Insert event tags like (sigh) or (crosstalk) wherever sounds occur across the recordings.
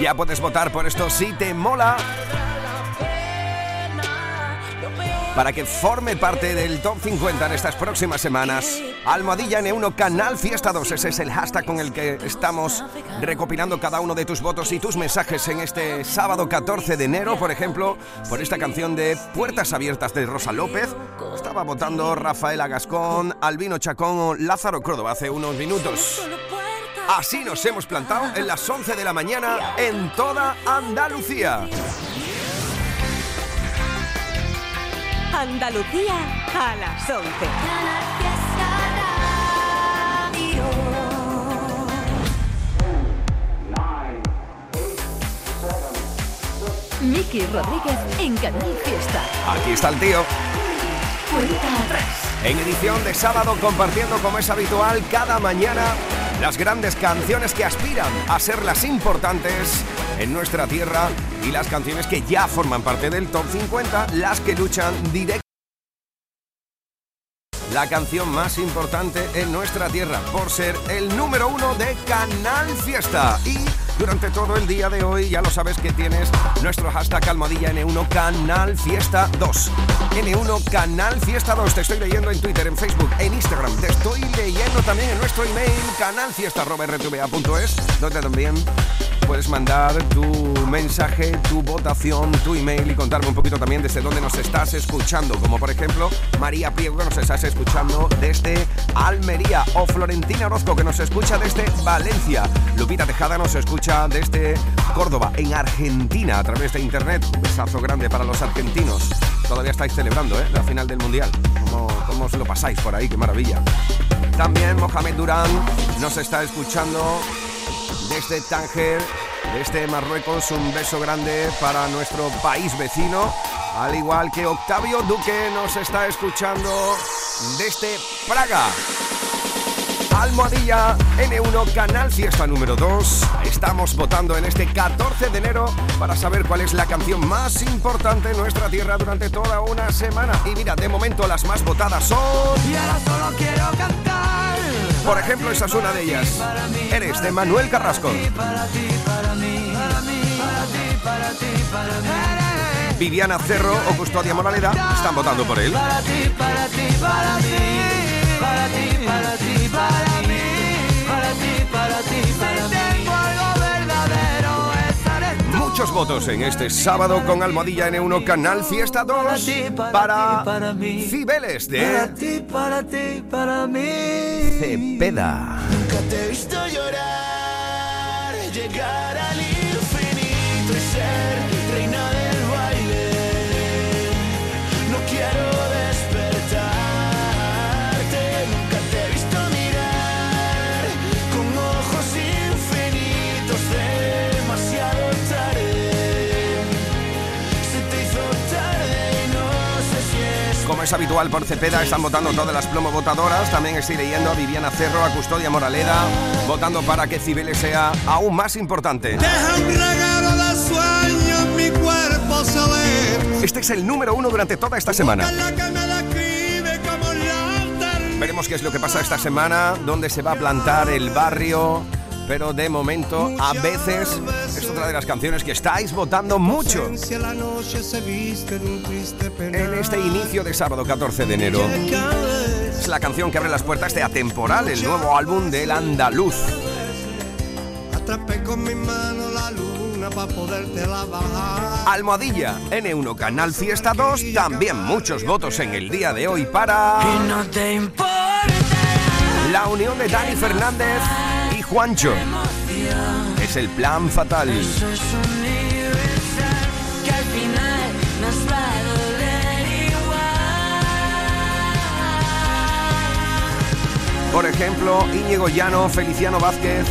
Ya puedes votar por esto si te mola para que forme parte del top 50 en estas próximas semanas. Almohadilla N1 Canal Fiesta 2, ese es el hashtag con el que estamos recopilando cada uno de tus votos y tus mensajes en este sábado 14 de enero, por ejemplo, por esta canción de Puertas Abiertas de Rosa López. Estaba votando Rafaela Gascón, Albino Chacón o Lázaro Córdoba hace unos minutos. Así nos hemos plantado en las 11 de la mañana en toda Andalucía. Andalucía a las 11. Miki Rodríguez en Canal Fiesta. Aquí está el tío. Cuenta atrás. En edición de sábado compartiendo como es habitual cada mañana las grandes canciones que aspiran a ser las importantes en nuestra tierra y las canciones que ya forman parte del top 50, las que luchan directamente. La canción más importante en nuestra tierra por ser el número uno de Canal Fiesta. Y durante todo el día de hoy ya lo sabes que tienes nuestro hashtag almohadilla N1 Canal Fiesta 2. N1 Canal Fiesta 2. Te estoy leyendo en Twitter, en Facebook, en Instagram. Te estoy leyendo también en nuestro email canalfiesta.rtva.es donde también puedes mandar tu mensaje, tu votación, tu email y contarme un poquito también desde dónde nos estás escuchando. Como por ejemplo, María Priego que nos estás escuchando desde Almería o Florentina Orozco que nos escucha desde Valencia. Lupita Tejada nos escucha desde Córdoba, en Argentina, a través de internet. Un besazo grande para los argentinos. Todavía estáis celebrando ¿eh? la final del Mundial. ¿Cómo, ¿Cómo os lo pasáis por ahí? ¡Qué maravilla! También Mohamed Durán nos está escuchando desde Tánger, desde Marruecos. Un beso grande para nuestro país vecino. Al igual que Octavio Duque nos está escuchando desde Praga. Almohadilla N1 Canal Fiesta número 2. Estamos votando en este 14 de enero para saber cuál es la canción más importante en nuestra tierra durante toda una semana. Y mira, de momento las más votadas son... Y ahora solo quiero cantar. Por ejemplo, esa es una de ellas. Eres de Manuel Carrasco. Para ti, para mí, para mí, para ti, para ti, para mí. Viviana Cerro o Custodia Moraleda están votando por él. Para ti, para ti, para ti, para ti, para mí, para Muchos votos en este sábado con Almohadilla N1 Canal Fiesta 2 Para. Cibeles de ti, para ti, para mí. Cepeda. Nunca te he visto llorar, llegar al Como es habitual por Cepeda, están votando todas las plomo votadoras. También estoy leyendo a Viviana Cerro, a Custodia Moraleda, votando para que Cibeles sea aún más importante. Deja un regalo de sueño en mi cuerpo saber. Este es el número uno durante toda esta semana. Veremos qué es lo que pasa esta semana, dónde se va a plantar el barrio. Pero de momento, a veces, es otra de las canciones que estáis votando mucho en este inicio de sábado 14 de enero. Es la canción que abre las puertas de Atemporal, el nuevo álbum del andaluz. Atrapé con mi mano la luna para poderte la bajar. Almohadilla, N1 Canal Fiesta 2, también muchos votos en el día de hoy para Y no te importa la unión de Dani Fernández Juancho. Es el plan fatal. Por ejemplo, Íñigo Llano, Feliciano Vázquez,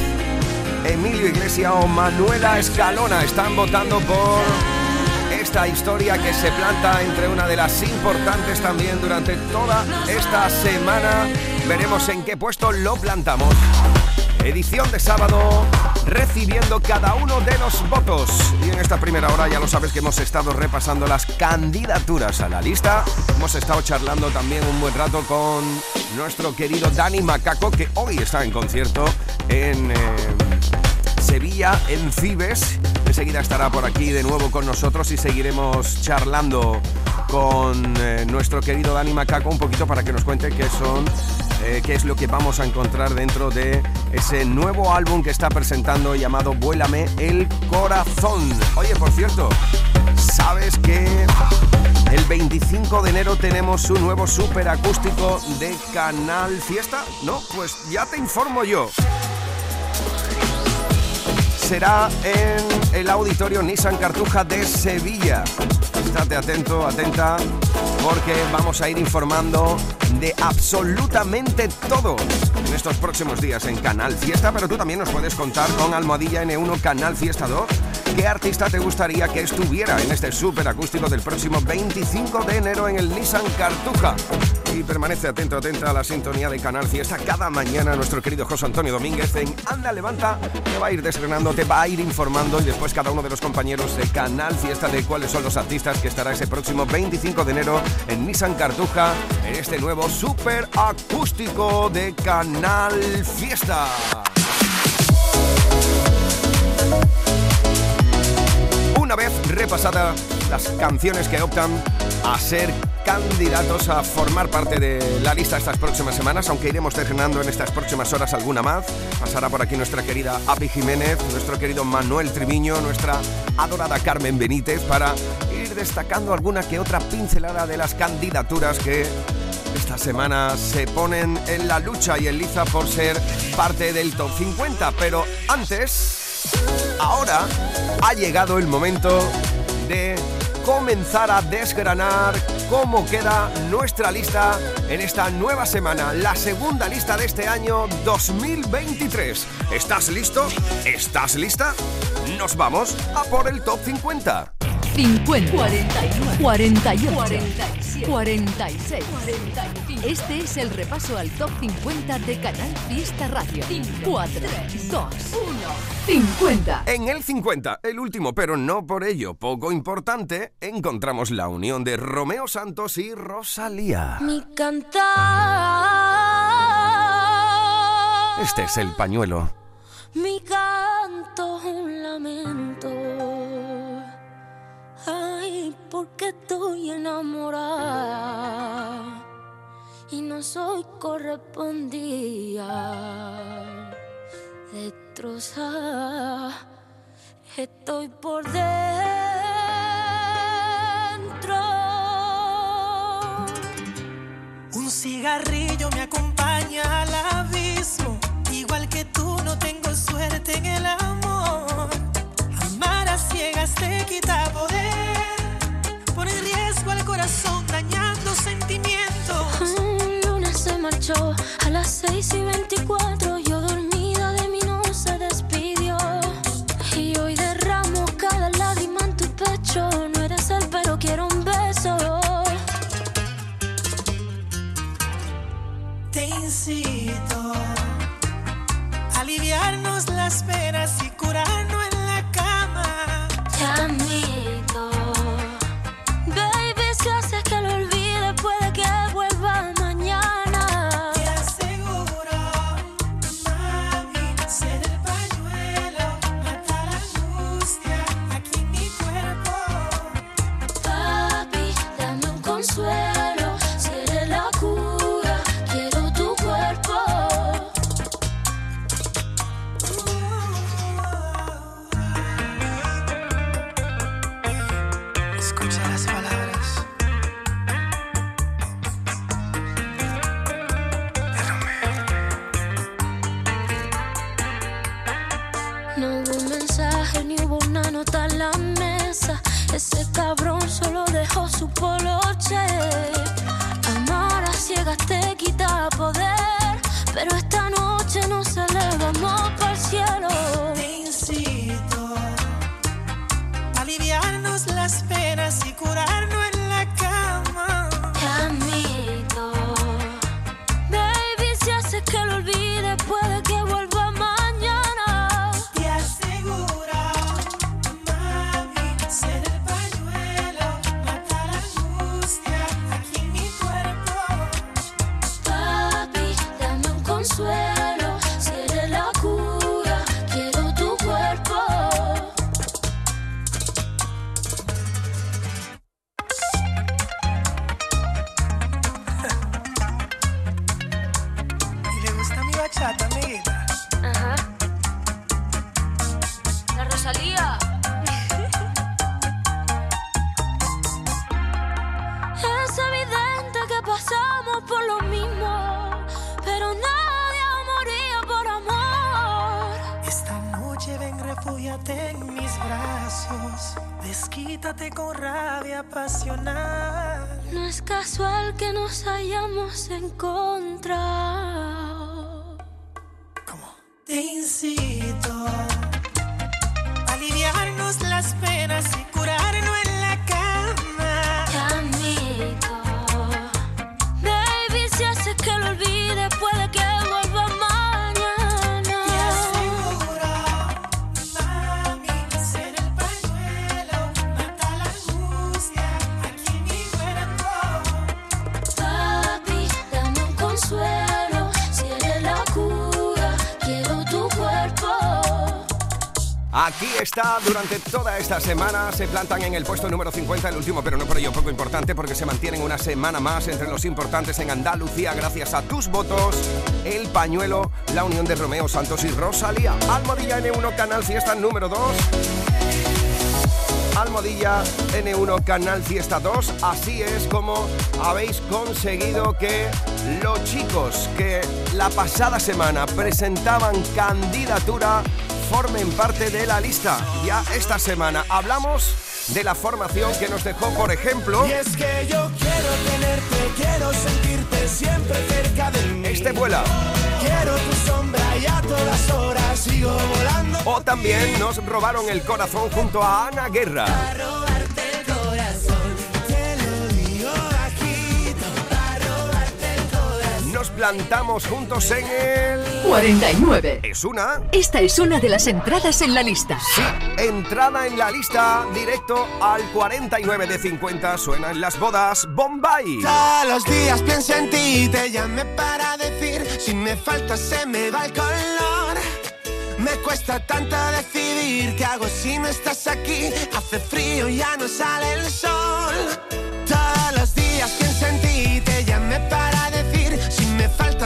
Emilio Iglesias o Manuela Escalona están votando por esta historia que se planta entre una de las importantes también durante toda esta semana. Veremos en qué puesto lo plantamos. Edición de sábado, recibiendo cada uno de los votos. Y en esta primera hora ya lo sabes que hemos estado repasando las candidaturas a la lista. Hemos estado charlando también un buen rato con nuestro querido Dani Macaco, que hoy está en concierto en... eh, Sevilla, en Cibes. Enseguida estará por aquí de nuevo con nosotros y seguiremos charlando con eh, nuestro querido Dani Macaco un poquito para que nos cuente qué son, eh, qué es lo que vamos a encontrar dentro de ese nuevo álbum que está presentando llamado Vuélame el Corazón. Oye, por cierto, ¿sabes que el 25 de enero tenemos un nuevo super acústico de Canal Fiesta? ¿No? Pues ya te informo yo será en el auditorio Nissan Cartuja de Sevilla. Estate atento, atenta, porque vamos a ir informando de absolutamente todo en estos próximos días en Canal Fiesta, pero tú también nos puedes contar con Almohadilla N1 Canal Fiesta 2 qué artista te gustaría que estuviera en este super acústico del próximo 25 de enero en el Nissan Cartuja. Y permanece atento, atenta a la sintonía de Canal Fiesta. Cada mañana nuestro querido José Antonio Domínguez en Anda Levanta te va a ir desgranando, te va a ir informando y después cada uno de los compañeros de Canal Fiesta de cuáles son los artistas que estará ese próximo 25 de enero en Nissan Cartuja en este nuevo super acústico de Canal Fiesta. Una vez repasada las canciones que optan a ser candidatos a formar parte de la lista estas próximas semanas, aunque iremos desgranando en estas próximas horas alguna más. Pasará por aquí nuestra querida Api Jiménez, nuestro querido Manuel Triviño, nuestra adorada Carmen Benítez para ir destacando alguna que otra pincelada de las candidaturas que esta semana se ponen en la lucha y en liza por ser parte del top 50. Pero antes, ahora ha llegado el momento de comenzar a desgranar cómo queda nuestra lista en esta nueva semana, la segunda lista de este año 2023. ¿Estás listo? ¿Estás lista? Nos vamos a por el top 50. 50, 41, 48, 47, 46, 45. Este es el repaso al top 50 de Canal Fiesta Radio. 4, 2, 1, 50. En el 50, el último, pero no por ello poco importante, encontramos la unión de Romeo Santos y Rosalía. Mi cantar. Este es el pañuelo. Mi canto soy correspondida. Destrozada, estoy por dentro. Un cigarrillo me acompaña al abismo. Igual que tú, no tengo suerte en el amor. Amar a ciegas te quita poder. Pone en riesgo al corazón, dañando sentimientos. Las 6 y 24. Poder. Pero esta noche Aquí está, durante toda esta semana se plantan en el puesto número 50, el último, pero no por ello poco importante, porque se mantienen una semana más entre los importantes en Andalucía gracias a tus votos, el pañuelo, la unión de Romeo Santos y Rosalía. Almohadilla N1 Canal Fiesta número 2. Almohadilla N1 Canal Fiesta 2. Así es como habéis conseguido que los chicos que la pasada semana presentaban candidatura formen parte de la lista. Ya esta semana hablamos de la formación que nos dejó, por ejemplo, Y es que yo quiero tenerte, quiero sentirte siempre cerca de mí. este vuela. Quiero tu sombra y a todas horas sigo volando. O también nos robaron el corazón junto a Ana Guerra. Plantamos juntos en el... 49. Es una... Esta es una de las entradas en la lista. Sí, entrada en la lista, directo al 49 de 50, suena en las bodas Bombay. Todos los días pienso en ti, te llamé para decir, si me falta se me va el color. Me cuesta tanto decidir qué hago si no estás aquí. Hace frío, ya no sale el sol. Todos los días pienso en ti, te llamé para decir,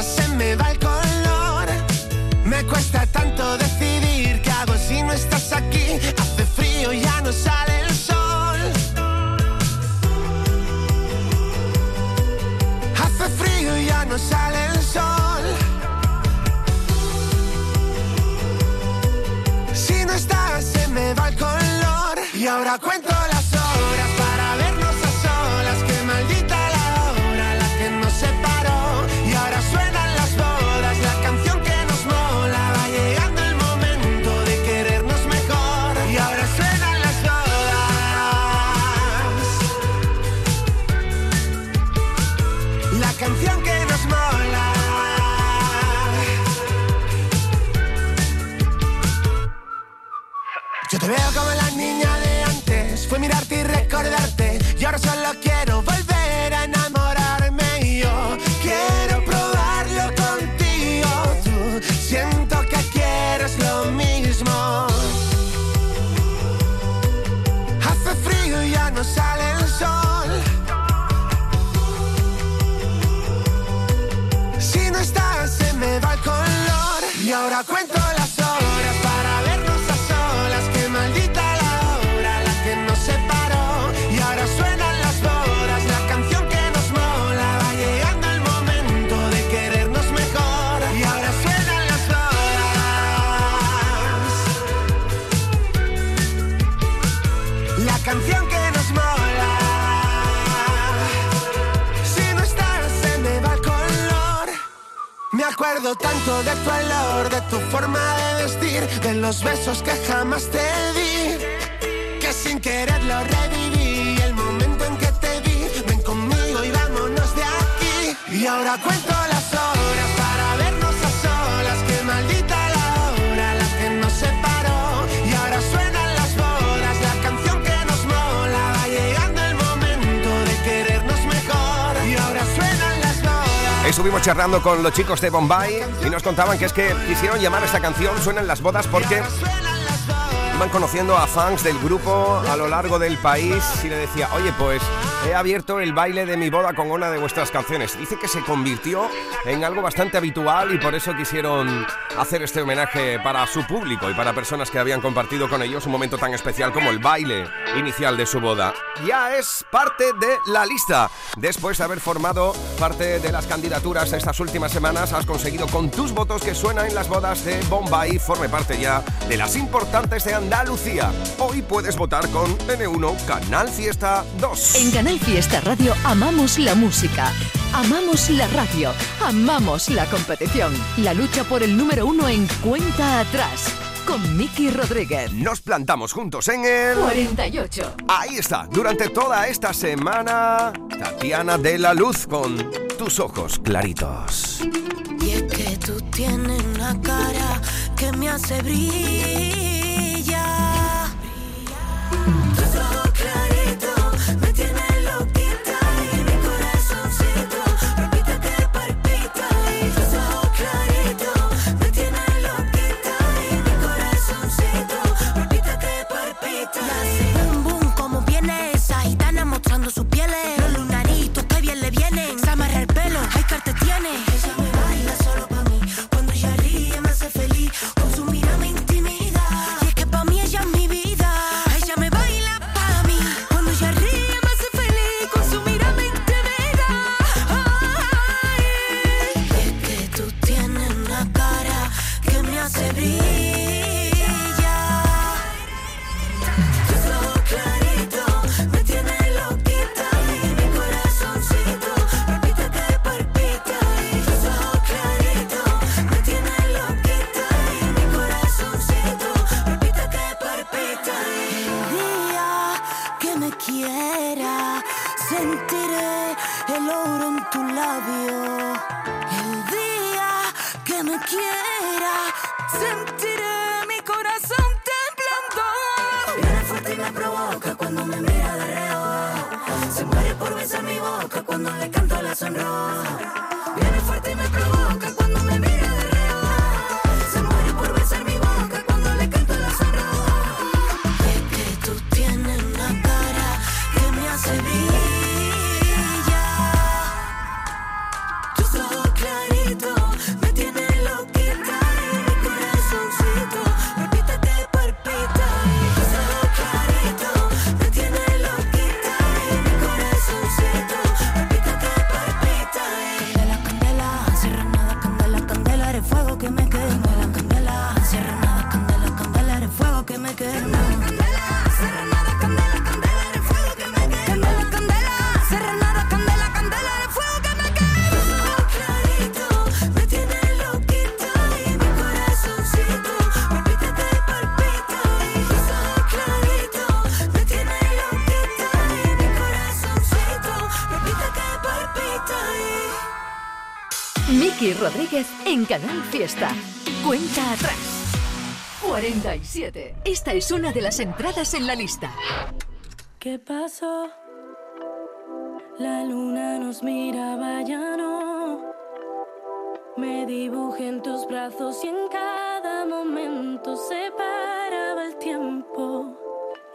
se me va el color. Me cuesta tanto decidir qué hago si no estás aquí. Hace frío, ya no sale el sol. Hace frío y ya no sale el sol. Si no estás, se me va el color. Y ahora cuento con los chicos de Bombay y nos contaban que es que quisieron llamar a esta canción Suenan las bodas porque iban conociendo a fans del grupo a lo largo del país y le decía, oye, pues he abierto el baile de mi boda con una de vuestras canciones. Dice que se convirtió en algo bastante habitual y por eso quisieron hacer este homenaje para su público y para personas que habían compartido con ellos un momento tan especial como el baile inicial de su boda. Ya es parte de la lista. Después de haber formado parte de las candidaturas estas últimas semanas, has conseguido con tus votos que suena en las bodas de Bombay forme parte ya de las importantes de Andalucía. Hoy puedes votar con N1 Canal Fiesta 2. En Canal Fiesta Radio amamos la música, amamos la radio, amamos la competición. La lucha por el número uno en cuenta atrás. Con Miki Rodríguez. Nos plantamos juntos en el 48. Ahí está, durante toda esta semana, Tatiana de la Luz con tus ojos claritos. Y es que tú tienes una cara que me hace brillar. Canal Fiesta. Cuenta atrás. 47. Esta es una de las entradas en la lista. ¿Qué pasó? La luna nos miraba ya no. Me dibujé en tus brazos y en cada momento se paraba el tiempo.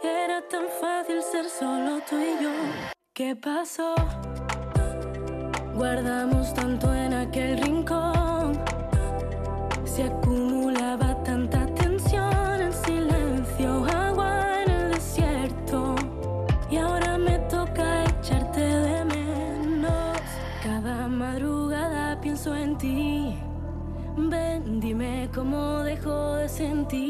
Era tan fácil ser solo tú y yo. ¿Qué pasó? Guardamos tanto en aquel rincón. Se acumulaba tanta tensión en silencio, agua en el desierto. Y ahora me toca echarte de menos. Cada madrugada pienso en ti. Ven, dime cómo dejo de sentir.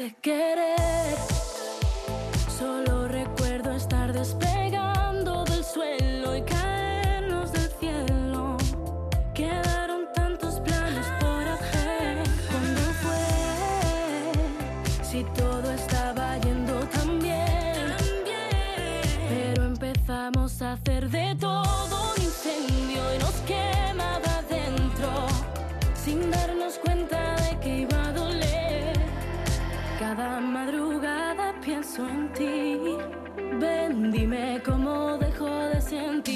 de querer. Solo recuerdo estar despegando del suelo y caernos del cielo. Quedaron tantos planes por hacer. ¿Cuándo fue? Si todo estaba yendo tan bien. Pero empezamos a hacer de todo. pienso en ti. Ven, dime dejo de sentir.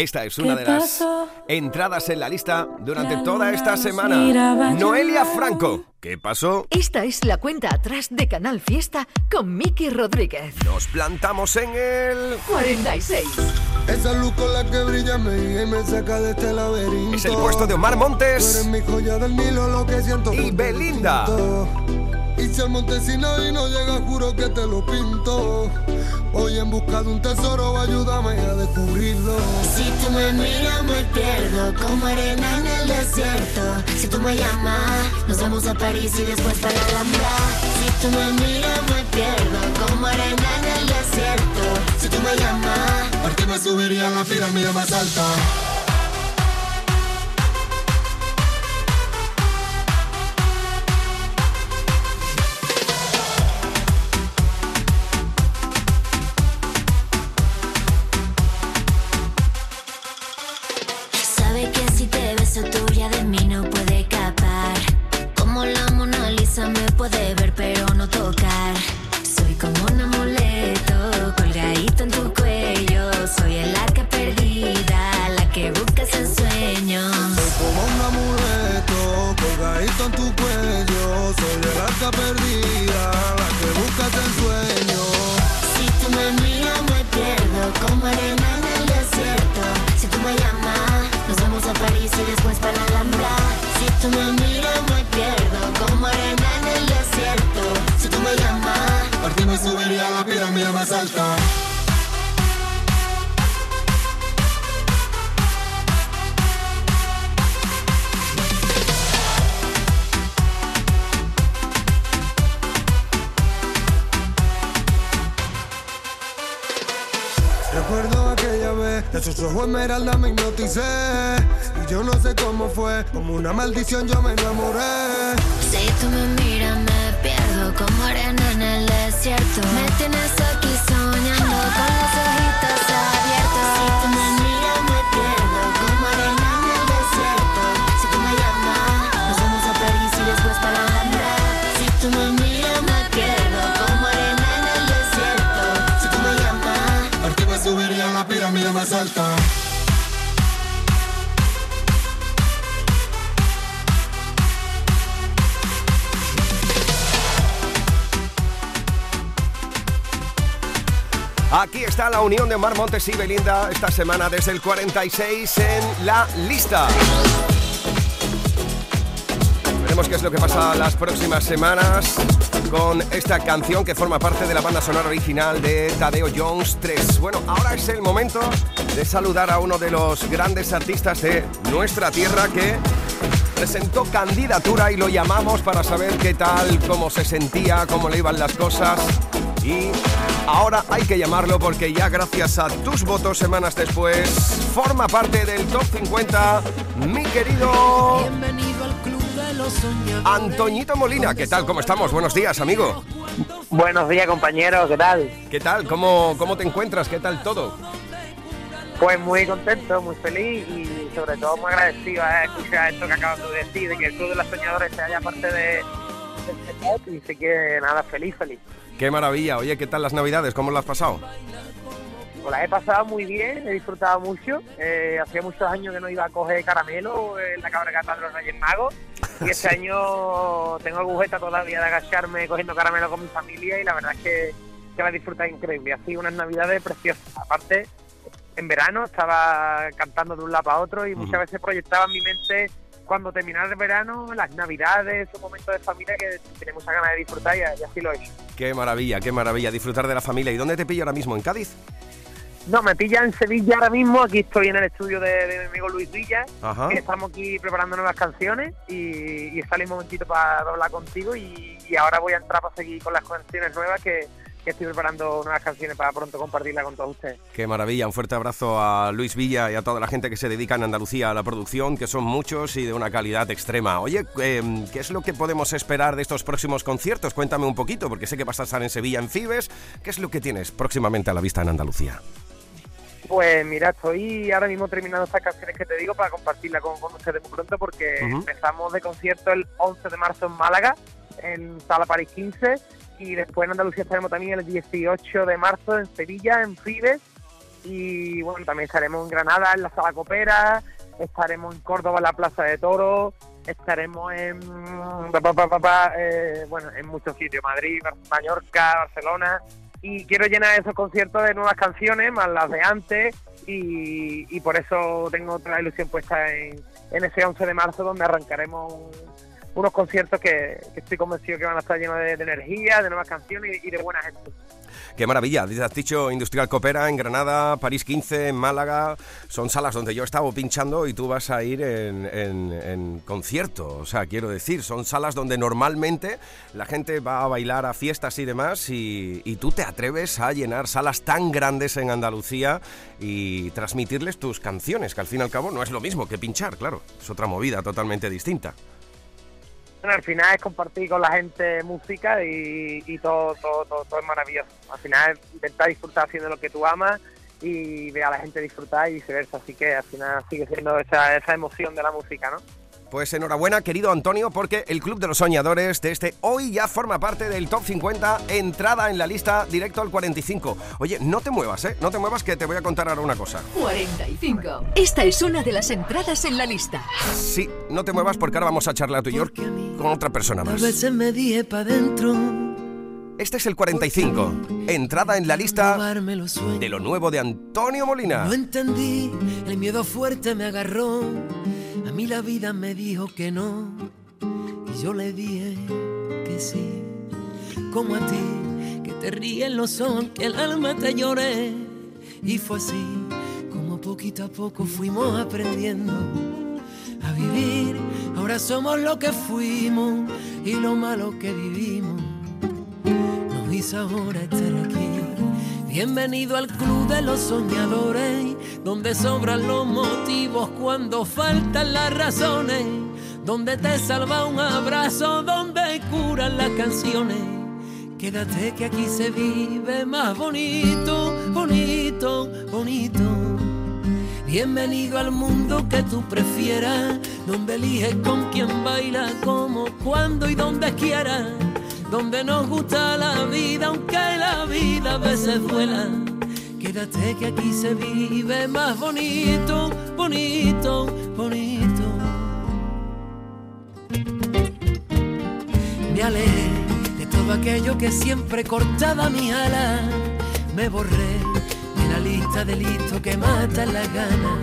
Esta es una de las entradas en la lista durante toda esta semana. Noelia Franco. ¿Qué pasó? Esta es la cuenta atrás de Canal Fiesta con Miki Rodríguez. Nos plantamos en el 46. Esa luz con la que brilla me y me saca de este laberinto. Es el puesto de Omar Montes. Y Belinda. Y si al Montesino y no llega, juro que te lo pinto. Voy en busca de un tesoro, ayúdame a descubrirlo. Si tú me miras, me pierdo como arena en el desierto. Si tú me llamas, nos vamos a París y después para la Si tú me miras, me pierdo como arena en el desierto. Si tú me llamas, ¿por qué me subiría a la pirámide más alta? desierto. Me tienes a está la unión de Mar Montes y Belinda esta semana desde el 46 en la lista. Veremos qué es lo que pasa las próximas semanas con esta canción que forma parte de la banda sonora original de Tadeo Jones 3. Bueno, ahora es el momento de saludar a uno de los grandes artistas de nuestra tierra que presentó candidatura y lo llamamos para saber qué tal, cómo se sentía, cómo le iban las cosas y ahora hay que llamarlo porque ya gracias a tus votos semanas después forma parte del top 50 mi querido Bienvenido al club de los soñadores. Antoñito Molina. ¿Qué tal? ¿Cómo estamos? Buenos días, amigo. Buenos días, compañeros, ¿qué tal? ¿Qué tal? ¿Cómo, cómo te encuentras? ¿Qué tal todo? Pues muy contento, muy feliz y sobre todo muy agradecido a escuchar esto que acabas de decir, de que el Club de los Soñadores se haya parte de, de este top y sé que nada, feliz, feliz. Qué maravilla. Oye, ¿qué tal las navidades? ¿Cómo las has pasado? Pues la he pasado muy bien, he disfrutado mucho. Eh, hacía muchos años que no iba a coger caramelo en la cabalgata de los Reyes Magos. Y este (laughs) año tengo agujeta todavía de agacharme cogiendo caramelo con mi familia y la verdad es que, que la he disfrutado increíble. Ha sido unas navidades preciosas. Aparte, en verano estaba cantando de un lado para otro y muchas veces proyectaba en mi mente cuando terminara el verano, las navidades, esos momentos de familia que tenía muchas ganas de disfrutar y, y así lo he hecho. Qué maravilla, qué maravilla disfrutar de la familia. ¿Y dónde te pillo ahora mismo? ¿En Cádiz? No, me pilla en Sevilla ahora mismo. Aquí estoy en el estudio de, de mi amigo Luis Villa. Ajá. Estamos aquí preparando nuevas canciones y, y sale un momentito para hablar contigo. Y, y ahora voy a entrar para seguir con las canciones nuevas que, que estoy preparando nuevas canciones para pronto compartirlas con todos ustedes. Qué maravilla, un fuerte abrazo a Luis Villa y a toda la gente que se dedica en Andalucía a la producción, que son muchos y de una calidad extrema. Oye, eh, ¿qué es lo que podemos esperar de estos próximos conciertos? Cuéntame un poquito, porque sé que vas a estar en Sevilla en Fibes. ¿Qué es lo que tienes próximamente a la vista en Andalucía? Pues mira, estoy ahora mismo terminando estas canciones que te digo para compartirlas con, con ustedes muy pronto porque empezamos de concierto el 11 de marzo en Málaga, en Sala París 15 y después en Andalucía estaremos también el 18 de marzo en Sevilla, en Fibes. Y bueno, también estaremos en Granada, en la Sala Copera, estaremos en Córdoba, en la Plaza de Toros, estaremos en, eh, bueno, en muchos sitios, Madrid, Mallorca, Barcelona, y quiero llenar esos conciertos de nuevas canciones, más las de antes, y, por eso tengo otra ilusión puesta en, en ese 11 de marzo, donde arrancaremos unos conciertos que, que estoy convencido que van a estar llenos de, energía, de nuevas canciones y, de buena gente. Qué maravilla, has dicho Industrial Copera en Granada, París 15, en Málaga. Son salas donde yo he estado pinchando y tú vas a ir en, en- en concierto. O sea, quiero decir, son salas donde normalmente la gente va a bailar a fiestas y demás y, y tú te atreves a llenar salas tan grandes en Andalucía y transmitirles tus canciones, que al fin y al cabo no es lo mismo que pinchar, claro. Es otra movida totalmente distinta. Bueno, al final es compartir con la gente música y, todo, todo, todo, todo es maravilloso. Al final es intentar disfrutar haciendo lo que tú amas y ver a la gente disfrutar y viceversa. Así que al final sigue siendo esa, esa emoción de la música, ¿no? Pues enhorabuena, querido Antonio, porque el Club de los Soñadores de este hoy ya forma parte del Top 50, entrada en la lista directo al 45. Oye, no te muevas, ¿eh? No te muevas que te voy a contar ahora una cosa. 45. Esta es una de las entradas en la lista. Sí, no te muevas porque ahora vamos a charlar tú y yo Porque a mí con otra persona A más. veces me dentro. Este es el 45, entrada en la lista de lo nuevo de Antonio Molina. No entendí, el miedo fuerte me agarró. Mí la vida me dijo que no. Y yo le dije que sí. Como a ti, que te ríen los ojos, que el alma te lloré. Y fue así, como poquito a poco fuimos aprendiendo a vivir. Ahora somos lo que fuimos y lo malo que vivimos nos hizo ahora estar aquí. Bienvenido al club de los soñadores, donde sobran los motivos cuando faltan las razones, donde te salva un abrazo, donde curan las canciones. Quédate que aquí se vive más bonito, bonito, bonito. Bienvenido al mundo que tú prefieras, donde eliges con quién baila, cómo, cuándo y donde quieras, donde nos gusta la vida, aunque la vida a veces duela. Quédate que aquí se vive más bonito, bonito, bonito. Me alejé de todo aquello que siempre cortaba mi ala. Me borré de la lista de listos que matan las ganas.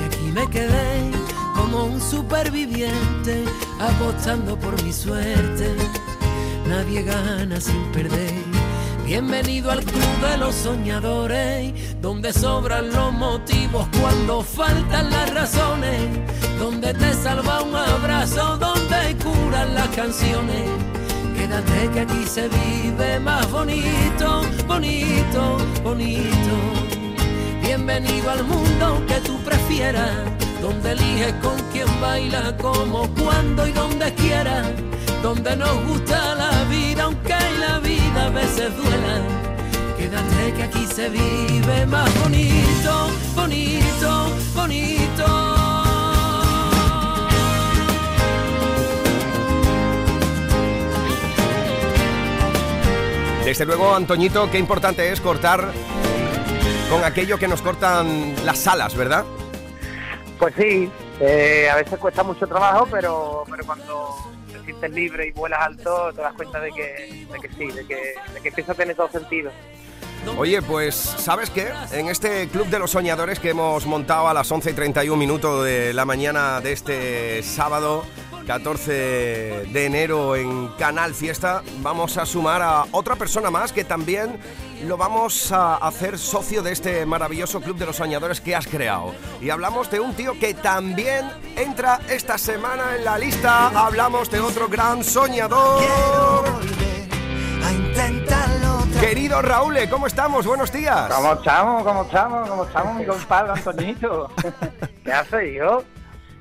Y aquí me quedé como un superviviente apostando por mi suerte. Nadie gana sin perder. Bienvenido al club de los soñadores, donde sobran los motivos cuando faltan las razones, donde te salva un abrazo, donde curan las canciones. Quédate que aquí se vive más bonito, bonito, bonito. Bienvenido al mundo que tú prefieras, donde eliges con quién baila, como, cuando y donde quieras, donde nos gusta la vida, aunque la vida a veces duela. Quédate que aquí se vive más bonito, bonito, bonito. Desde luego, Antoñito, qué importante es cortar con aquello que nos cortan las alas, ¿verdad? Pues sí, eh, a veces cuesta mucho trabajo, pero, pero cuando te sientes libre y vuelas alto, te das cuenta de que, de que sí, de que, de que empieza a tener todo sentido. Oye, pues, ¿sabes qué? En este Club de los Soñadores que hemos montado a las 11 y 31 minutos de la mañana de este sábado, 14 de enero en Canal Fiesta, vamos a sumar a otra persona más que también lo vamos a hacer socio de este maravilloso Club de los Soñadores que has creado. Y hablamos de un tío que también entra esta semana en la lista. Hablamos de otro gran soñador. a Querido Raúl, ¿cómo estamos? Buenos días. ¿Cómo estamos? ¿Cómo estamos? ¿Cómo estamos, mi compadre Antonito? (laughs) ¿Qué hace yo?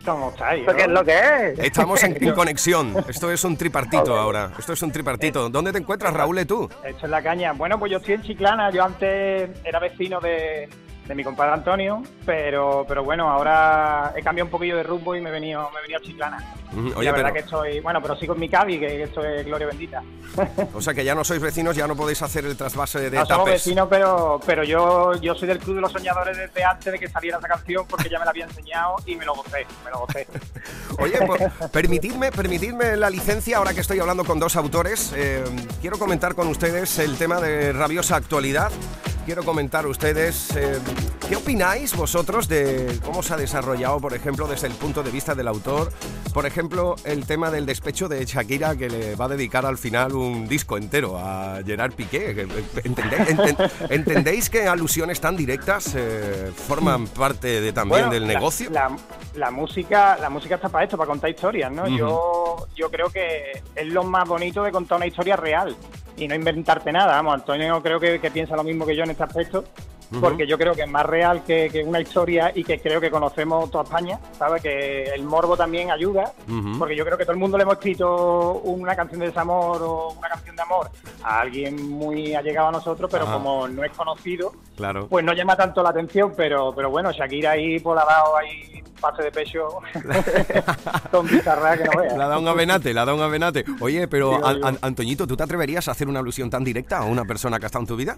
¿Cómo estáis? ¿Esto qué es lo que es? Estamos en, (laughs) en conexión. Esto es un tripartito ahora. Esto es un tripartito. ¿Dónde te encuentras, Raúl, tú? Esto es la caña. Bueno, pues yo estoy en Chiclana. Yo antes era vecino de, de mi compadre Antonio, pero, pero bueno, ahora he cambiado un poquillo de rumbo y me he venido, me he venido a Chiclana. Oye, la verdad pero, que estoy, bueno, pero sigo en mi cabi, que esto es gloria bendita. (laughs) o sea que ya no sois vecinos, ya no podéis hacer el trasvase de No somos vecinos, pero, pero yo, yo soy del Club de los Soñadores desde antes de que saliera esa canción porque ya me la había enseñado y me lo gocé, me lo gocé. (laughs) Oye, pues, permitidme, permitidme la licencia, ahora que estoy hablando con dos autores, eh, quiero comentar con ustedes el tema de rabiosa actualidad. Quiero comentar ustedes eh, qué opináis vosotros de cómo se ha desarrollado, por ejemplo, desde el punto de vista del autor, por ejemplo, el tema del despecho de Shakira que le va a dedicar al final un disco entero a Gerard Piqué. ¿Entendéis, enten- ¿entendéis que alusiones tan directas eh, forman parte de, también Bueno, del la- negocio? La, la música, la música está para esto, para contar historias, ¿no? Ujú. Yo, yo creo que es lo más bonito de contar una historia real y no inventarte nada. Vamos, Antonio creo que, que piensa lo mismo que yo en este aspecto, porque yo creo que es más real que, que una historia y que creo que conocemos toda España, ¿sabes? Que el morbo también ayuda, porque yo creo que todo el mundo le hemos escrito una canción de desamor o una canción de amor a alguien muy allegado a nosotros, pero Ajá. como no es conocido, Claro. pues no llama tanto la atención, pero, pero bueno, Shakira ahí por la dado ahí pase de pecho (laughs) con bizarra que no veas. La da un avenate, la da un avenate. Oye, pero An-. An- Antoñito, ¿tú te atreverías a hacer una alusión tan directa a una persona que ha estado en tu vida?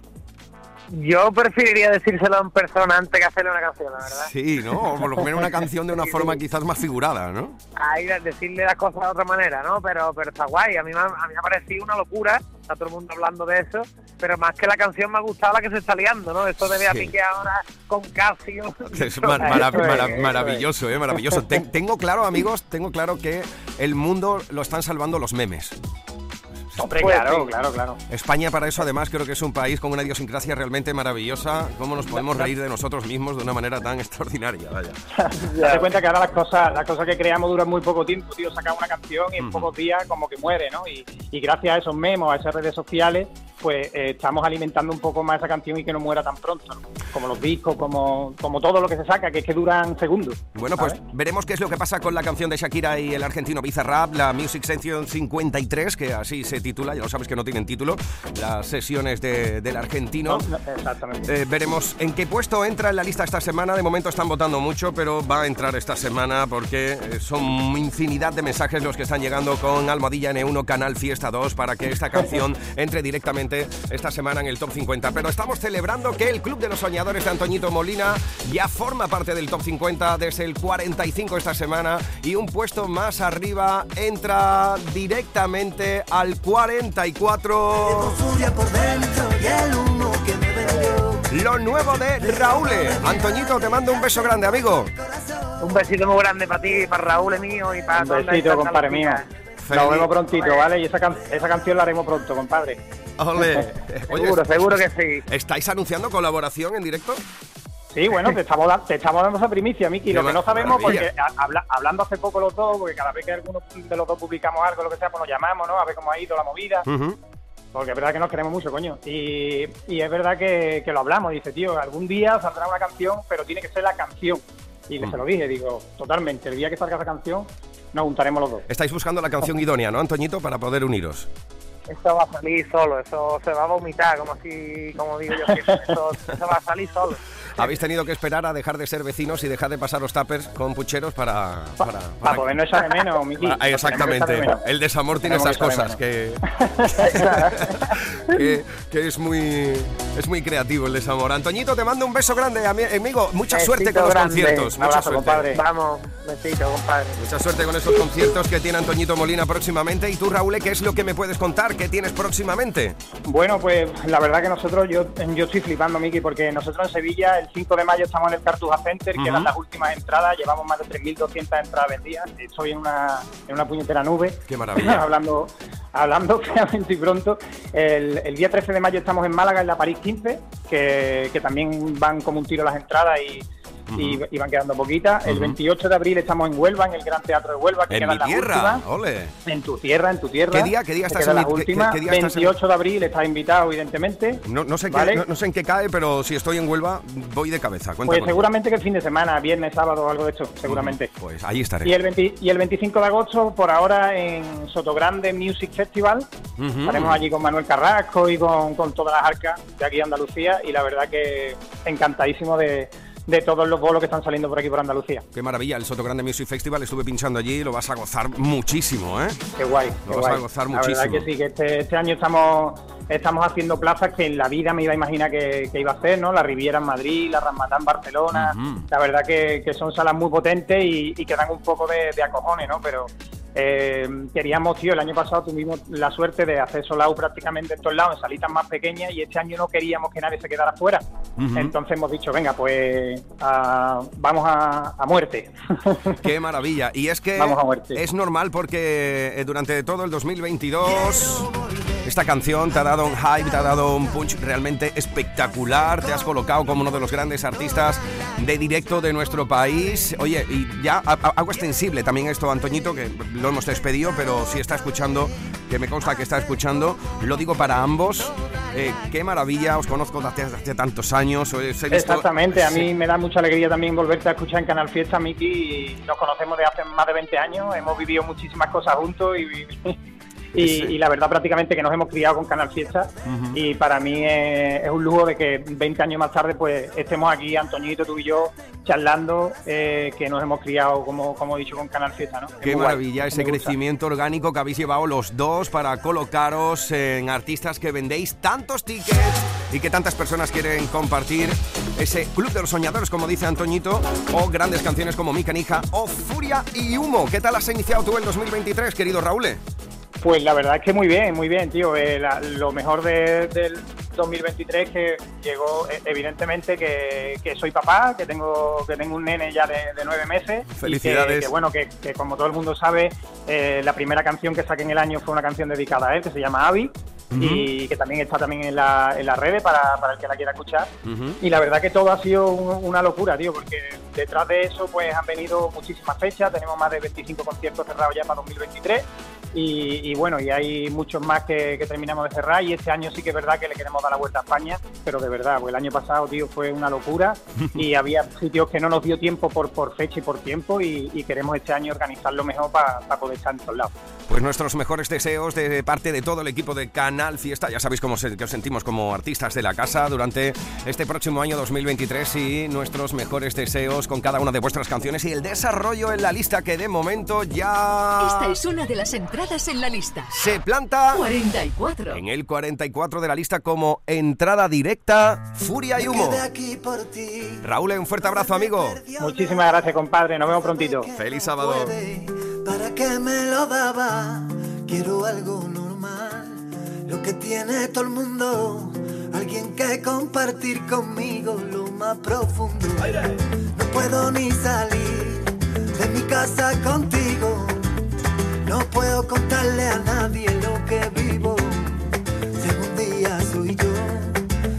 Yo preferiría decírselo en persona antes que hacerle una canción, la verdad. Sí, ¿no? O por lo menos una canción de una (laughs) forma quizás más figurada, ¿no? Ahí decirle las cosas de otra manera, ¿no? Pero, pero está guay. A mí, me a mí me ha parecido una locura. Está todo el mundo hablando de eso. Pero más que la canción me ha gustado la que se está liando, ¿no? Esto de Bea Sí. Piqué ahora con Casio. (laughs) Es mar- mara- Eso es, mara- eso es. maravilloso, ¿eh? Maravilloso. Ten- tengo claro, amigos, tengo claro que el mundo lo están salvando los memes. Hombre, Pues claro, sí. claro, claro. España para eso además creo que es un país con una idiosincrasia realmente maravillosa. ¿Cómo nos podemos reír de nosotros mismos de una manera tan extraordinaria? Vaya. (laughs) Date cuenta que ahora las cosas, las cosas que creamos duran muy poco tiempo, tío, sacar una canción y en pocos días como que muere, ¿no? Y, y gracias a esos memos, a esas redes sociales, pues eh, estamos alimentando un poco más esa canción y que no muera tan pronto, ¿no? Como los discos, como, como todo lo que se saca, que es que duran segundos. Bueno, pues veremos qué es lo que pasa con la canción de Shakira y el argentino Bizarrap, la Music Session 53, que así se titula, ya lo sabes que no tienen título, las sesiones de- del argentino. No, no, exactamente. Eh, veremos en qué puesto entra en la lista esta semana. De momento están votando mucho, pero va a entrar esta semana porque eh, son infinidad de mensajes los que están llegando con Almohadilla N1 Canal Fiesta 2 para que esta canción (laughs) entre directamente esta semana en el top 50. Pero estamos celebrando que el Club de los Soñadores de Antoñito Molina ya forma parte del top 50 desde el 45 esta semana y un puesto más arriba entra directamente al 44. furia por dentro y el humo que me vendió. Lo nuevo de Raúl. Antoñito, te mando un beso grande, amigo. Un besito muy grande para ti, para Raúl mío y para Un besito, compadre mío. Nos vemos prontito, ¿vale? Y esa, can- esa canción la haremos pronto, compadre. Ole. (laughs) Oye, Seguro, seguro que sí. ¿Estáis anunciando colaboración en directo? Sí, bueno, te estamos, da- te estamos dando esa primicia, Miki. Lo que no sabemos, maravilla. porque habla- hablando hace poco los dos, porque cada vez que alguno de los dos publicamos algo, lo que sea, pues nos llamamos, ¿no? A ver cómo ha ido la movida. Ujú. Porque es verdad que nos queremos mucho, coño. Y, y es verdad que, que lo hablamos. Dice, tío, algún día saldrá una canción, pero tiene que ser la canción. Y Mm. se lo dije, digo, totalmente. El día que salga esa canción, nos juntaremos los dos. Estáis buscando la canción (laughs) idónea, ¿no, Antoñito? Para poder uniros. Eso va a salir solo, eso se va a vomitar, como así, como digo yo siempre. Eso, eso va a salir solo. Habéis tenido que esperar a dejar de ser vecinos y dejar de pasar los tuppers con pucheros para... Para, Para para- podernos echar de menos, Miki. Ah, exactamente. menos. El desamor tiene esas cosas que, que, que es muy es muy creativo el desamor. Antoñito, te mando un beso grande, ami- amigo. Mucha suerte con los grande. conciertos. Un Mucha abrazo, suerte. compadre. Vamos, besito, compadre. Mucha suerte con esos conciertos que tiene Antoñito Molina próximamente. Y tú, Raúl, ¿qué es lo que me puedes contar? ¿Qué tienes próximamente? Bueno, pues la verdad que nosotros, yo, yo estoy flipando, Miki, porque nosotros en Sevilla el 5 de mayo estamos en el Cartuja Center, Ujú. quedan las últimas entradas, llevamos más de 3.200 entradas vendidas, estoy en una, en una puñetera nube. Qué maravilla. (laughs) hablando hablando (laughs) claramente y pronto. El, el día 13 de mayo estamos en Málaga, en la París 15, que, que también van como un tiro las entradas y, y- y van quedando poquitas. El Ujú. 28 de abril estamos en Huelva, en el Gran Teatro de Huelva, que En mi tierra. Ole. En tu tierra, en tu tierra. ¿Qué día- qué día estás en las mi- qué- últimas. qué día estás en- 28 de abril estás invitado, evidentemente. No, no sé no, no sé en qué cae, pero si estoy en Huelva, voy de cabeza. Cuenta Pues seguramente que el fin de semana, viernes, sábado o algo de esto, seguramente. Pues ahí estaré. Y el, 20 y el 25 de agosto, por ahora, en Sotogrande Music Festival. Estaremos allí con Manuel Carrasco y con, con todas las arcas de aquí de Andalucía. Y la verdad que encantadísimo de, de todos los bolos que están saliendo por aquí por Andalucía. Qué maravilla, el Soto Grande Music Festival, estuve pinchando allí y lo vas a gozar muchísimo, ¿eh? Qué guay. Lo qué vas a gozar La muchísimo. verdad que sí, que este, este año estamos estamos haciendo plazas que en la vida me iba a imaginar que, que iba a hacer, ¿no? La Riviera en Madrid, la Ramatá en Barcelona. La verdad que, que son salas muy potentes y, y que dan un poco de, de acojones, ¿no? Pero eh, queríamos, tío, el año pasado tuvimos la suerte de hacer solao prácticamente en todos lados, en salitas más pequeñas, y este año no queríamos que nadie se quedara fuera. Entonces hemos dicho, venga, pues a- vamos a, a muerte. Qué maravilla. Y es que (laughs) Vamos a muerte. es normal porque eh, durante todo el 2022 esta canción te ha dado un hype, te ha dado un punch realmente espectacular, te has colocado como uno de los grandes artistas de directo de nuestro país. Oye, y ya ha- ha- hago extensible también esto, Antoñito, que lo hemos despedido, pero si está escuchando, que me consta que está escuchando, lo digo para ambos. Eh, qué maravilla, os conozco desde hace, tantos años. visto- Exactamente, a Sí. mí me da mucha alegría también volverte a escuchar en Canal Fiesta, Miki, nos conocemos de hace más de 20 años, hemos vivido muchísimas cosas juntos y, y, Sí. y la verdad prácticamente que nos hemos criado con Canal Fiesta y para mí es, es un lujo de que 20 años más tarde pues estemos aquí, Antoñito, tú y yo, charlando, eh, que nos hemos criado, como, como he dicho, con Canal Fiesta, ¿no? Es Qué muy guay, maravilla ese gusta. crecimiento orgánico que habéis llevado los dos para colocaros en artistas que vendéis tantos tickets y que tantas personas quieren compartir ese club de los soñadores, como dice Antoñito, o grandes canciones como Mi Canija o Furia y Humo. ¿Qué tal has iniciado tú el 2023, querido Raúl? Pues la verdad es que muy bien, muy bien, tío. Eh, la- lo mejor de- del 2023 que llegó, eh, evidentemente, que, que soy papá, que tengo que tengo un nene ya de, de nueve meses. y Felicidades. Que, que, bueno, que, que como todo el mundo sabe, eh, la primera canción que saqué en el año fue una canción dedicada a él, que se llama Avi. Y que también está también en, la, en las redes para, para el que la quiera escuchar. Y la verdad que todo ha sido un- una locura, tío, porque detrás de eso pues han venido muchísimas fechas, tenemos más de 25 conciertos cerrados ya para 2023 y, y bueno, y hay muchos más que, que terminamos de cerrar. Y este año sí que es verdad que le queremos dar la vuelta a España, pero de verdad, pues el año pasado, tío, fue una locura. (laughs) Y había sitios que no nos dio tiempo por, por fecha y por tiempo y, y queremos este año organizarlo mejor para poder estar en todos lados. Pues nuestros mejores deseos de parte de todo el equipo de Canal Fiesta. Ya sabéis cómo se, que os sentimos como artistas de la casa durante este próximo año 2023 y nuestros mejores deseos con cada una de vuestras canciones y el desarrollo en la lista que de momento ya Esta es una de las entradas en la lista. se planta 44. en el 44 de la lista como entrada directa Furia y Humo. aquí por ti. Raúl, un fuerte abrazo, amigo. Muchísimas gracias, compadre, nos vemos prontito. Feliz sábado. ¿Para qué me lo daba? Quiero algo normal, lo que tiene todo el mundo. Alguien que compartir conmigo lo más profundo. No puedo ni salir, de mi casa contigo. No puedo contarle a nadie lo que vivo. Si algún día soy yo,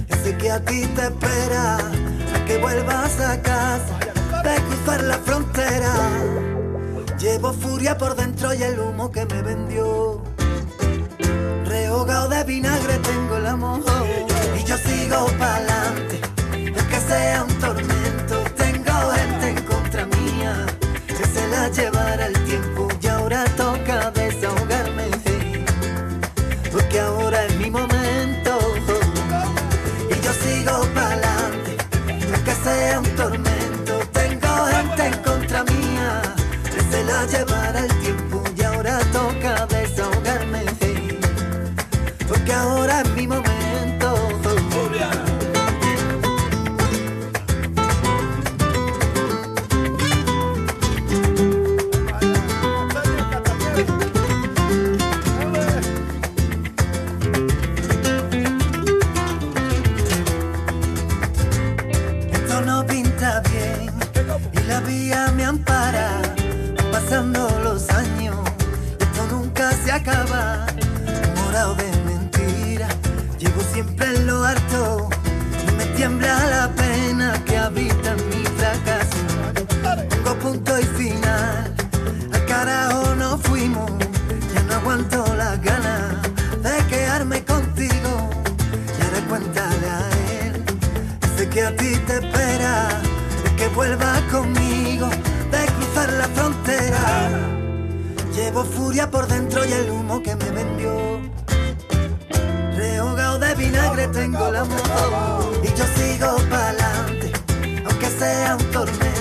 ese que a ti te espera, a que vuelvas a casa, de cruzar la frontera. Llevo furia por dentro y el humo que me vendió. Rehogado de vinagre tengo el amor y yo sigo pa'lante, aunque sea un tormento. Que y me tiembla la pena que habita en mi fracaso. Pongo punto y final, al carajo no fuimos, ya no aguanto las ganas de quedarme contigo. Y ahora cuéntale a él Sé que a ti te espera es que vuelvas conmigo de cruzar la frontera. Llevo furia por dentro y el humo que me vendió. Vinagre tengo el amor y yo sigo pa'lante, aunque sea un tormento.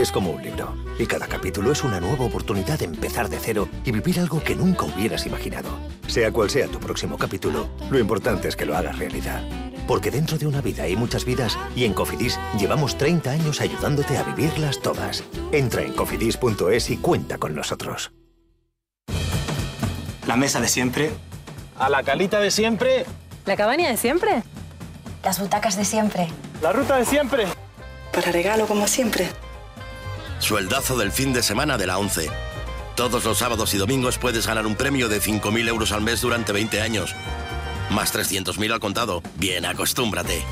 Es como un libro y cada capítulo es una nueva oportunidad de empezar de cero y vivir algo que nunca hubieras imaginado. Sea cual sea tu próximo capítulo, lo importante es que lo hagas realidad. Porque dentro de una vida hay muchas vidas y en Cofidis llevamos 30 años ayudándote a vivirlas todas. Entra en cofidis.es y cuenta con nosotros. La mesa de siempre. A la calita de siempre. ¿La cabaña de siempre? Las butacas de siempre. La ruta de siempre. Para regalo como siempre. Sueldazo del fin de semana de la 11. Todos los sábados y domingos puedes ganar un premio de 5.000 euros al mes durante 20 años. Más 300.000 al contado. Bien, acostúmbrate.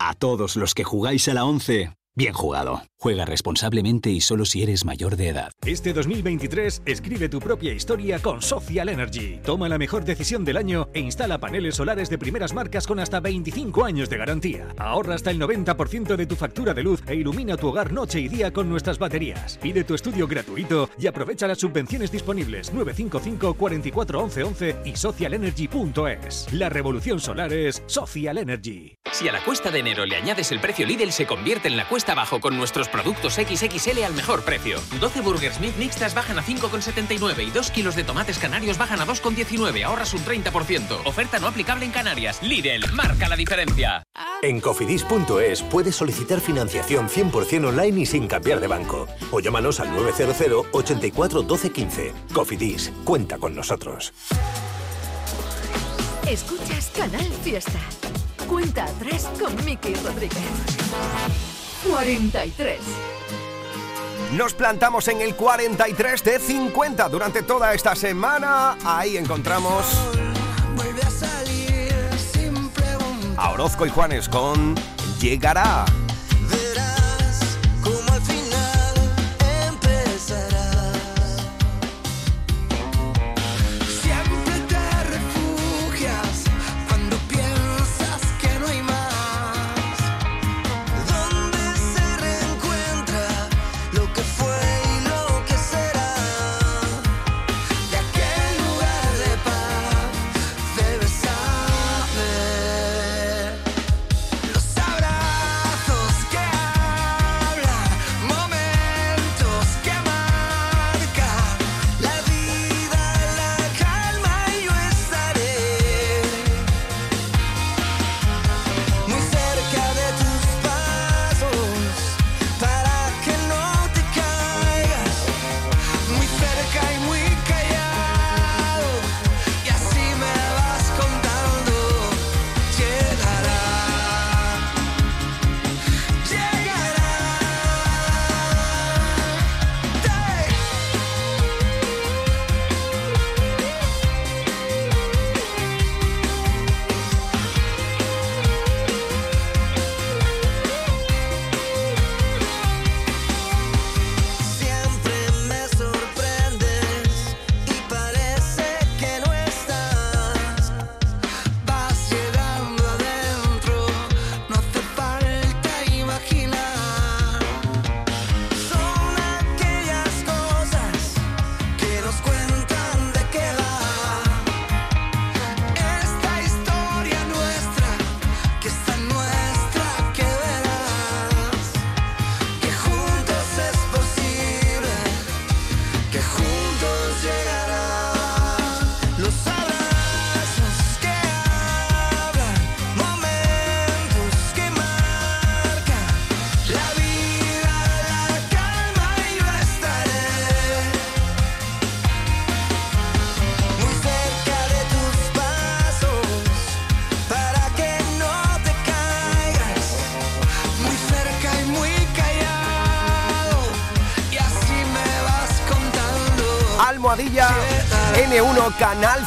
A todos los que jugáis a la 11, bien jugado. Juega responsablemente y solo si eres mayor de edad. Este 2023 escribe tu propia historia con Social Energy. Toma la mejor decisión del año e instala paneles solares de primeras marcas con hasta 25 años de garantía. Ahorra hasta el 90% de tu factura de luz e ilumina tu hogar noche y día con nuestras baterías. Pide tu estudio gratuito y aprovecha las subvenciones disponibles 955 44 11 11 y socialenergy.es. La revolución solar es Social Energy. Si a la cuesta de enero le añades el precio Lidl, se convierte en la cuesta abajo con nuestros productos XXL al mejor precio. 12 Burgers Meat mixtas bajan a 5,79 y 2 kilos de tomates canarios bajan a 2,19. Ahorras un 30%. Oferta no aplicable en Canarias. Lidl, marca la diferencia. En cofidis.es puedes solicitar financiación 100% online y sin cambiar de banco. O llámanos al 900 84 12 15. Cofidis, cuenta con nosotros. Escuchas Canal Fiesta. Cuenta atrás con Miki Rodríguez. 43. Nos plantamos en el 43 de 50 durante toda esta semana. Ahí encontramos a Orozco y Juanes con Llegará.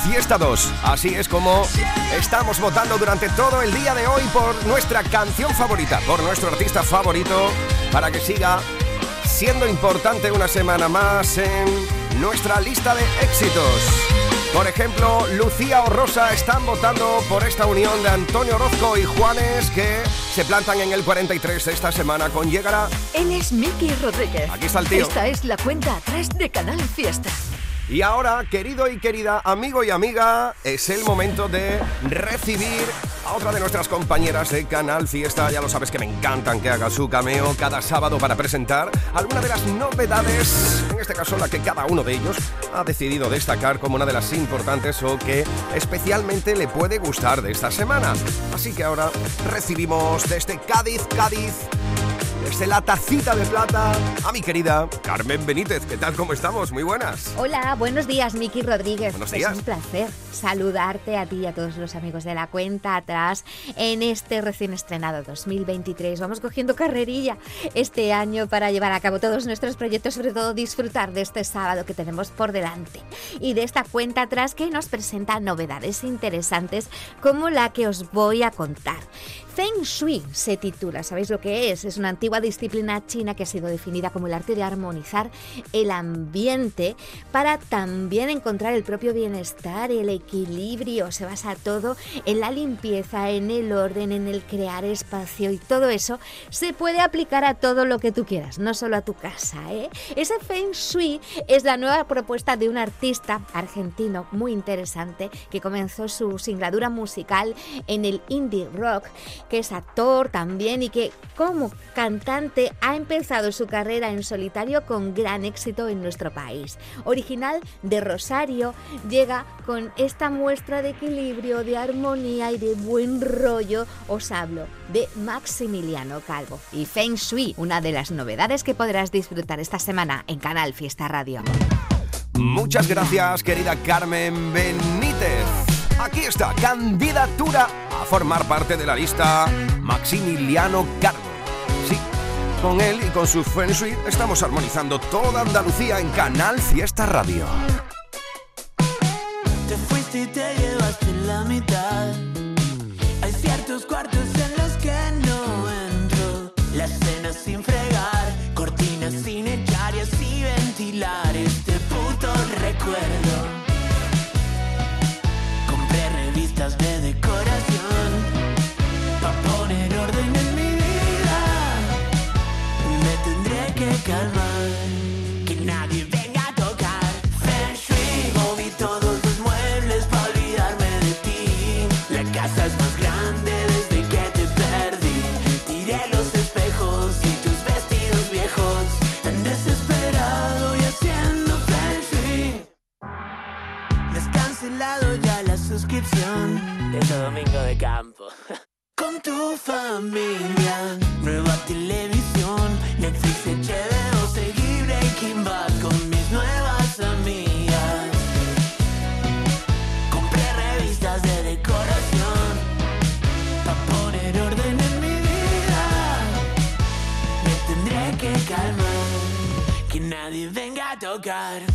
Fiesta 2. Así es como estamos votando durante todo el día de hoy por nuestra canción favorita, por nuestro artista favorito, para que siga siendo importante una semana más en nuestra lista de éxitos. Por ejemplo, Lucía o Rosa están votando por esta unión de Antonio Orozco y Juanes que se plantan en el 43 esta semana con Llegará. Él es Miki Rodríguez. Aquí está el tío. Esta es la cuenta atrás de Canal Fiesta. Y ahora, querido y querida amigo y amiga, es el momento de recibir a otra de nuestras compañeras de Canal Fiesta. Ya lo sabes que me encantan que haga su cameo cada sábado para presentar alguna de las novedades, en este caso la que cada uno de ellos ha decidido destacar como una de las importantes o que especialmente le puede gustar de esta semana. Así que ahora recibimos desde Cádiz, Cádiz, desde la tacita de plata a mi querida Carmen Benítez. ¿Qué tal? ¿Cómo estamos? Muy buenas. Hola, buenos días, Miki Rodríguez. Buenos Pues días. Es un placer saludarte a ti y a todos los amigos de la cuenta atrás en este recién estrenado 2023. Vamos cogiendo carrerilla este año para llevar a cabo todos nuestros proyectos, sobre todo disfrutar de este sábado que tenemos por delante y de esta cuenta atrás que nos presenta novedades interesantes como la que os voy a contar. Feng Shui se titula, ¿sabéis lo que es? Es una antigua disciplina china que ha sido definida como el arte de armonizar el ambiente para también encontrar el propio bienestar, el equilibrio. Se basa todo en la limpieza, en el orden, en el crear espacio y todo eso se puede aplicar a todo lo que tú quieras, no solo a tu casa. ¿eh? Ese Feng Shui es la nueva propuesta de un artista argentino muy interesante que comenzó su singladura musical en el indie rock que es actor también y que como cantante ha empezado su carrera en solitario con gran éxito en nuestro país. Original de Rosario, llega con esta muestra de equilibrio, de armonía y de buen rollo. Os hablo de Maximiliano Calvo y Feng Shui, una de las novedades que podrás disfrutar esta semana en Canal Fiesta Radio. Muchas gracias, querida Carmen Benítez. Aquí está, candidatura a formar parte de la lista Maximiliano Cargo. Con él y con su Feng Shui estamos armonizando toda Andalucía en Canal Fiesta Radio. Suscripción de ese domingo de campo. (laughs) Con tu familia, nueva televisión, Netflix, HBO, seguí Breaking Bad con mis nuevas amigas. Compré revistas de decoración para poner orden en mi vida. Me tendré que calmar, que nadie venga a tocar.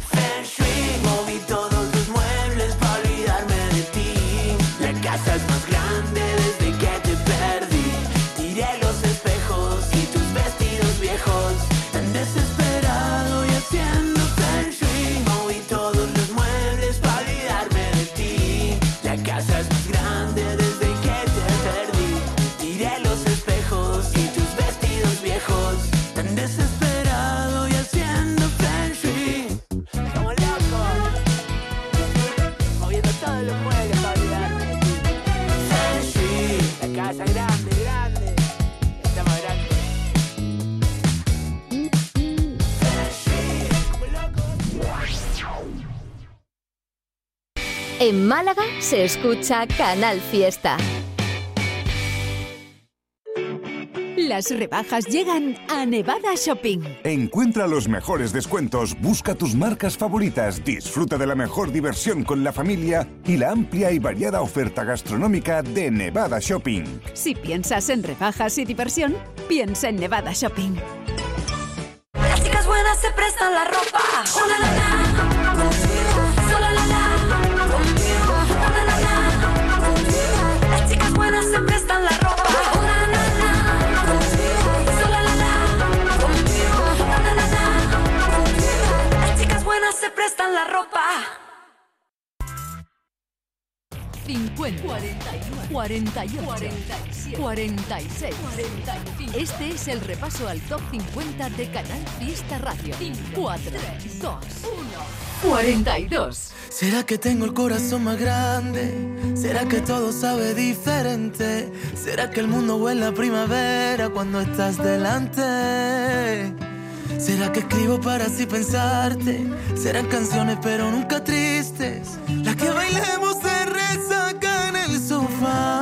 Casa es más grande En Málaga se escucha Canal Fiesta. Las rebajas llegan a Nevada Shopping. Encuentra los mejores descuentos, busca tus marcas favoritas, disfruta de la mejor diversión con la familia y la amplia y variada oferta gastronómica de Nevada Shopping. Si piensas en rebajas y diversión, piensa en Nevada Shopping. Las chicas buenas se prestan la ropa. 48, 47, 46, 45. Este es el repaso al top 50 de Canal Fiesta Radio. 4, 2, 1, 42. ¿Será que tengo el corazón más grande? ¿Será que todo sabe diferente? ¿Será que el mundo huele a primavera cuando estás delante? ¿Será que escribo para así pensarte? Serán canciones pero nunca tristes. Las que bailemos de resaca en el sofá.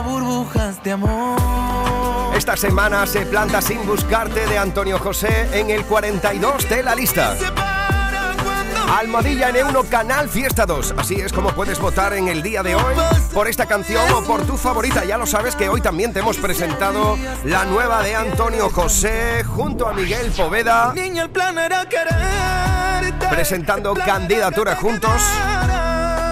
Burbujas de amor. Esta semana se planta sin buscarte de Antonio José en el 42 de la lista. Almohadilla N1 Canal Fiesta 2. Así es como puedes votar en el día de hoy por esta canción o por tu favorita. Ya lo sabes que hoy también te hemos presentado la nueva de Antonio José junto a Miguel Poveda. Presentando candidatura juntos.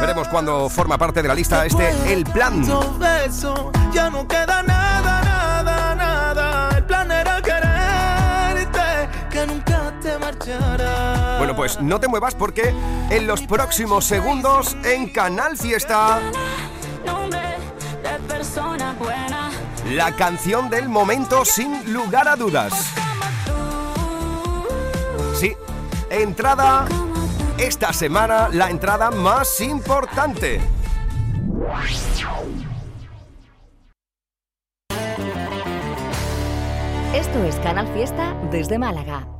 Veremos cuando forma parte de la lista este El Plan. Tanto beso, ya no queda nada, nada, nada. El plan era quererte, que nunca te. Bueno, pues no te muevas porque en los próximos segundos en Canal Fiesta, la canción del momento sin lugar a dudas. Sí, entrada esta semana, la entrada más importante. Esto es Canal Fiesta desde Málaga.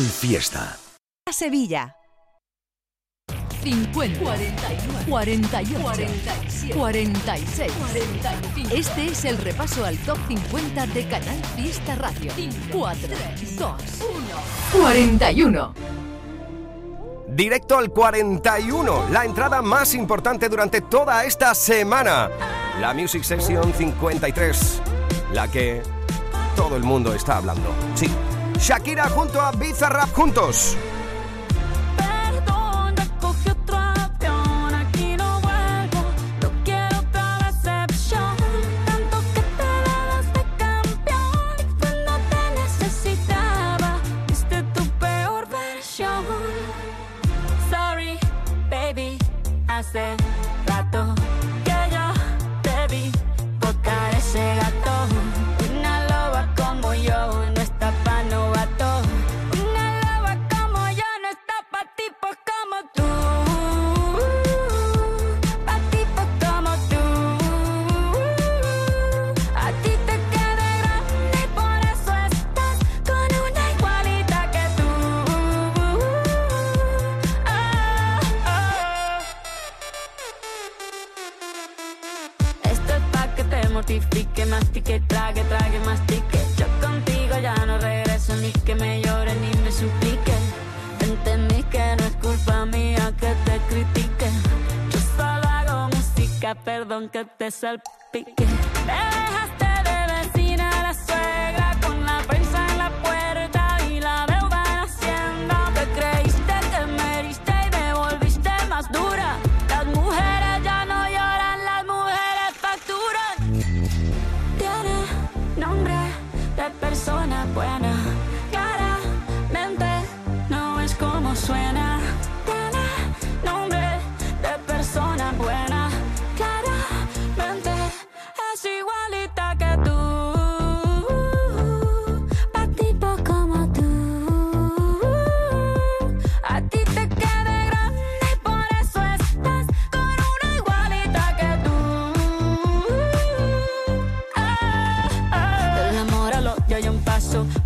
Fiesta. Sevilla. 50, 41, 41, 47, 46, 45. Este es el repaso al top 50 de Canal Fiesta Radio. 4, 3, 2, 1, 41. Directo al 41, la entrada más importante durante toda esta semana. La Music Session 53, la que todo el mundo está hablando. Sí, Shakira junto a Bizarrap juntos. Salpique. Paso.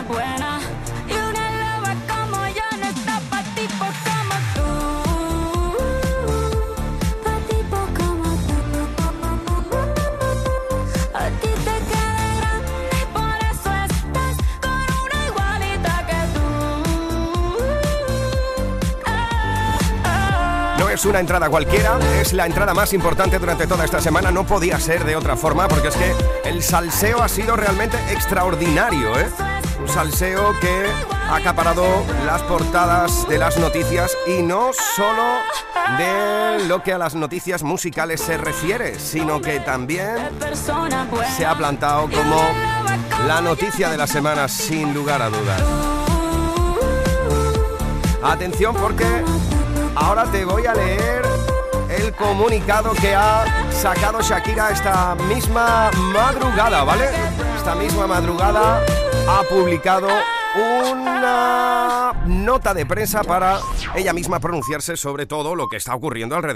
es una entrada cualquiera, es la entrada más importante durante toda esta semana. No podía ser de otra forma porque es que el salseo ha sido realmente extraordinario, ¿eh? Un salseo que ha acaparado las portadas de las noticias y no solo de lo que a las noticias musicales se refiere, sino que también se ha plantado como la noticia de la semana sin lugar a dudas. Atención porque ahora te voy a leer el comunicado que ha sacado Shakira esta misma madrugada, ¿vale? Esta misma madrugada ha publicado una nota de prensa para ella misma pronunciarse sobre todo lo que está ocurriendo alrededor.